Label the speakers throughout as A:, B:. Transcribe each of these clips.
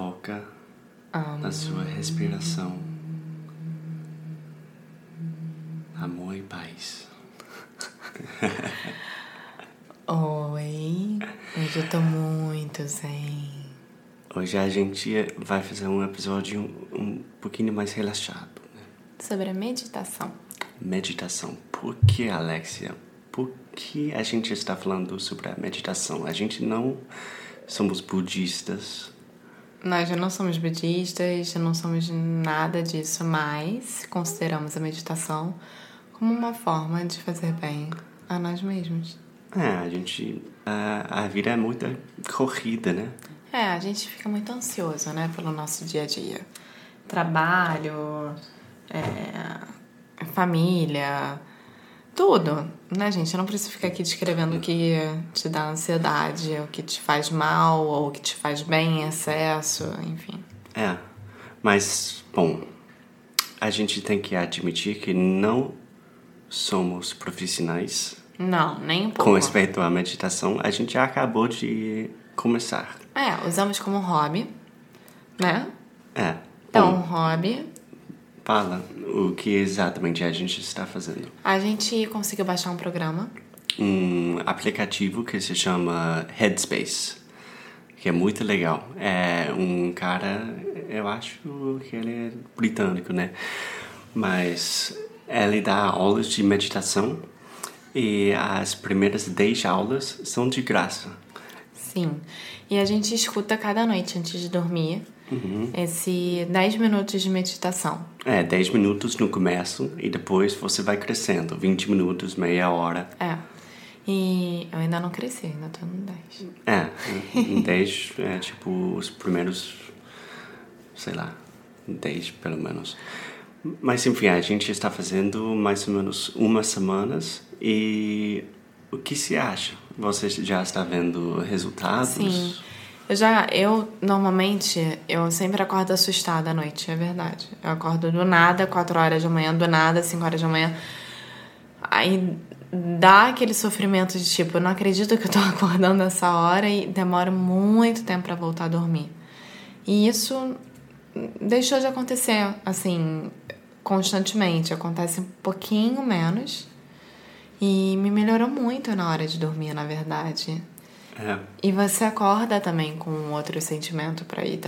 A: Foca um... na sua respiração. Amor e paz.
B: Oi, hoje eu tô muito zen.
A: Hoje a gente vai fazer um episódio um pouquinho mais relaxado. Né?
B: Sobre a meditação.
A: Meditação. Por que, Alexia? Por que a gente está falando sobre a meditação? A gente não somos budistas.
B: Nós já não somos budistas, já não somos nada disso, mas consideramos a meditação como uma forma de fazer bem a nós mesmos.
A: É, a gente. A, a vida é muito corrida, né?
B: É, a gente fica muito ansioso, né, pelo nosso dia a dia. Trabalho, é, família, tudo, né, gente? Eu não preciso ficar aqui descrevendo o que te dá ansiedade, o que te faz mal, ou o que te faz bem em excesso, enfim.
A: É, mas, bom, a gente tem que admitir que não somos profissionais.
B: Não, nem um pouco.
A: Com respeito à meditação, a gente já acabou de começar.
B: É, usamos como hobby, né?
A: É.
B: Então, bom, hobby.
A: Fala o que exatamente a gente está fazendo.
B: A gente conseguiu baixar um programa.
A: Um aplicativo que se chama Headspace, que é muito legal. É um cara, eu acho que ele é britânico, né? Mas ele dá aulas de meditação e as primeiras 10 aulas são de graça.
B: Sim. E a gente escuta cada noite antes de dormir
A: uhum.
B: esse 10 minutos de meditação.
A: É, 10 minutos no começo e depois você vai crescendo. 20 minutos, meia hora.
B: É. E eu ainda não cresci, ainda tô no 10.
A: É, em 10 é tipo os primeiros, sei lá, 10 pelo menos. Mas enfim, a gente está fazendo mais ou menos umas semanas e o que se acha? Você já está vendo resultados?
B: Sim. Eu já, eu normalmente, eu sempre acordo assustada à noite, é verdade. Eu acordo do nada, 4 horas da manhã, do nada, 5 horas da manhã. Aí dá aquele sofrimento de tipo, eu não acredito que eu tô acordando essa hora e demora muito tempo para voltar a dormir. E isso deixou de acontecer, assim, constantemente. Acontece um pouquinho menos. E me melhorou muito na hora de dormir, na verdade.
A: É.
B: E você acorda também com outro sentimento para ir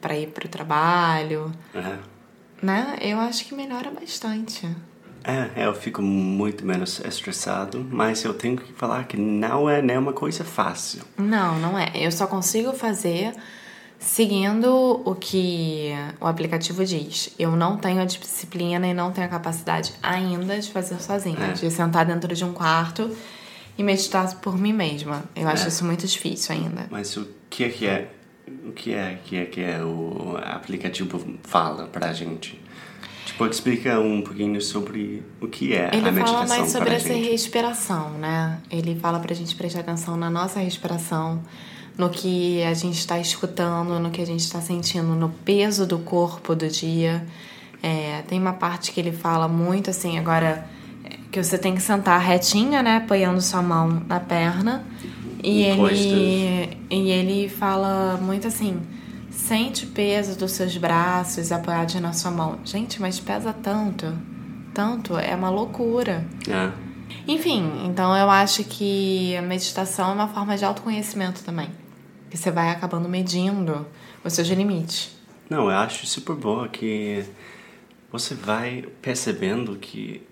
B: para ir pro trabalho.
A: É.
B: Né? Eu acho que melhora bastante.
A: É, eu fico muito menos estressado, mas eu tenho que falar que não é nenhuma coisa fácil.
B: Não, não é. Eu só consigo fazer seguindo o que o aplicativo diz. Eu não tenho a disciplina e não tenho a capacidade ainda de fazer sozinha,
A: É.
B: de sentar dentro de um quarto e meditar por mim mesma. Eu acho
A: É.
B: isso muito difícil ainda.
A: Mas o que é que é o que é que é que é o aplicativo fala pra gente? Tipo, explica um pouquinho sobre o que é
B: Ele
A: a meditação
B: fala mais sobre essa
A: gente.
B: respiração, né? Ele fala pra gente prestar atenção na nossa respiração, no que a gente está escutando, no que a gente está sentindo, no peso do corpo do dia. É, tem uma parte que ele fala muito assim, agora é, que você tem que sentar retinha, né? Apoiando sua mão na perna. E ele, e ele fala muito assim: sente o peso dos seus braços apoiados na sua mão. Gente, mas pesa tanto, tanto, é uma loucura.
A: É.
B: Enfim, então eu acho que a meditação é uma forma de autoconhecimento também. Você vai acabando medindo os seus limites.
A: Não, eu acho super bom que você vai percebendo que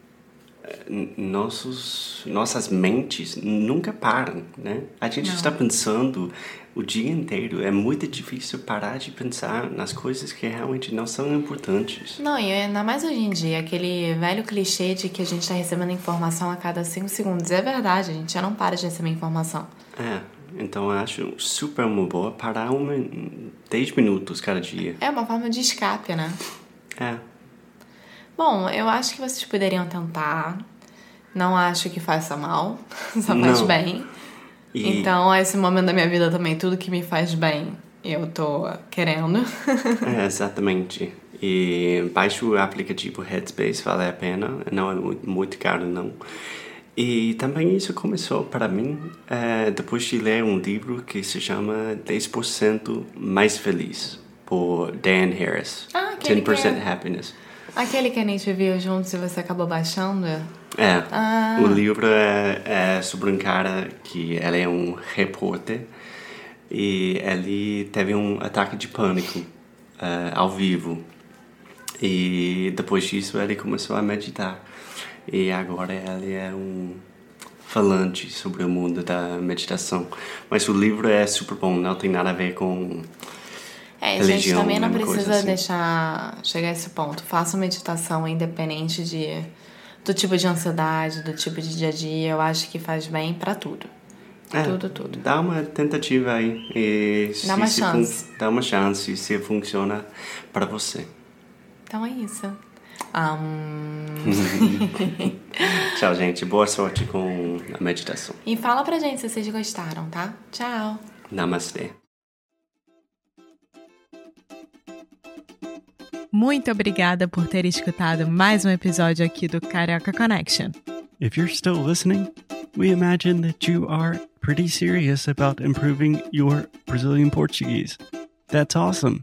A: eh, nossos, nossas mentes nunca param, né? A gente
B: Não.
A: está pensando o dia inteiro. É muito difícil parar de pensar nas coisas que realmente não são importantes.
B: Não, e ainda mais hoje em dia, aquele velho clichê de que a gente está recebendo informação a cada 5 segundos. É verdade, a gente já não para de receber informação.
A: É, então eu acho super uma boa parar uma, 10 minutos cada dia.
B: É uma forma de escape, né?
A: É,
B: Bom, eu acho que vocês poderiam tentar. Não acho que faça mal, só faz
A: Não.
B: bem.
A: E-
B: Então, esse momento da minha vida também, tudo que me faz bem, eu tô querendo.
A: É, exatamente. E baixe o aplicativo Headspace, vale a pena. Não é muito caro, não. E também isso começou para mim é, depois de ler um livro que se chama 10% Mais Feliz, por Dan Harris.
B: Ah, aquele
A: 10%
B: que é-
A: Happiness.
B: Aquele que a gente viu juntos e você acabou baixando.
A: É,
B: Ah.
A: o livro é, é sobre um cara que ele é um repórter e ele teve um ataque de pânico eh, ao vivo. E depois disso ele começou a meditar. E agora ele é um falante sobre o mundo da meditação. Mas o livro é super bom, não tem nada a ver com
B: É, gente,
A: Religião,
B: também não
A: mesma coisa
B: precisa
A: assim.
B: deixar chegar a esse ponto. Faça meditação independente de, do tipo de ansiedade, do tipo de dia a dia. Eu acho que faz bem pra tudo.
A: É,
B: Tudo, tudo.
A: Dá uma tentativa aí. E se-
B: Dá uma chance.
A: Dá uma chance se funciona para você.
B: Então é isso. Ahn,
A: Tchau, gente. Boa sorte com a meditação.
B: E fala pra gente se vocês gostaram, tá? Tchau!
A: Namastê.
C: Muito obrigada por ter escutado mais um episódio aqui do Carioca Connection.
D: If you're still listening, we imagine that you are pretty serious about improving your Brazilian Portuguese. That's awesome.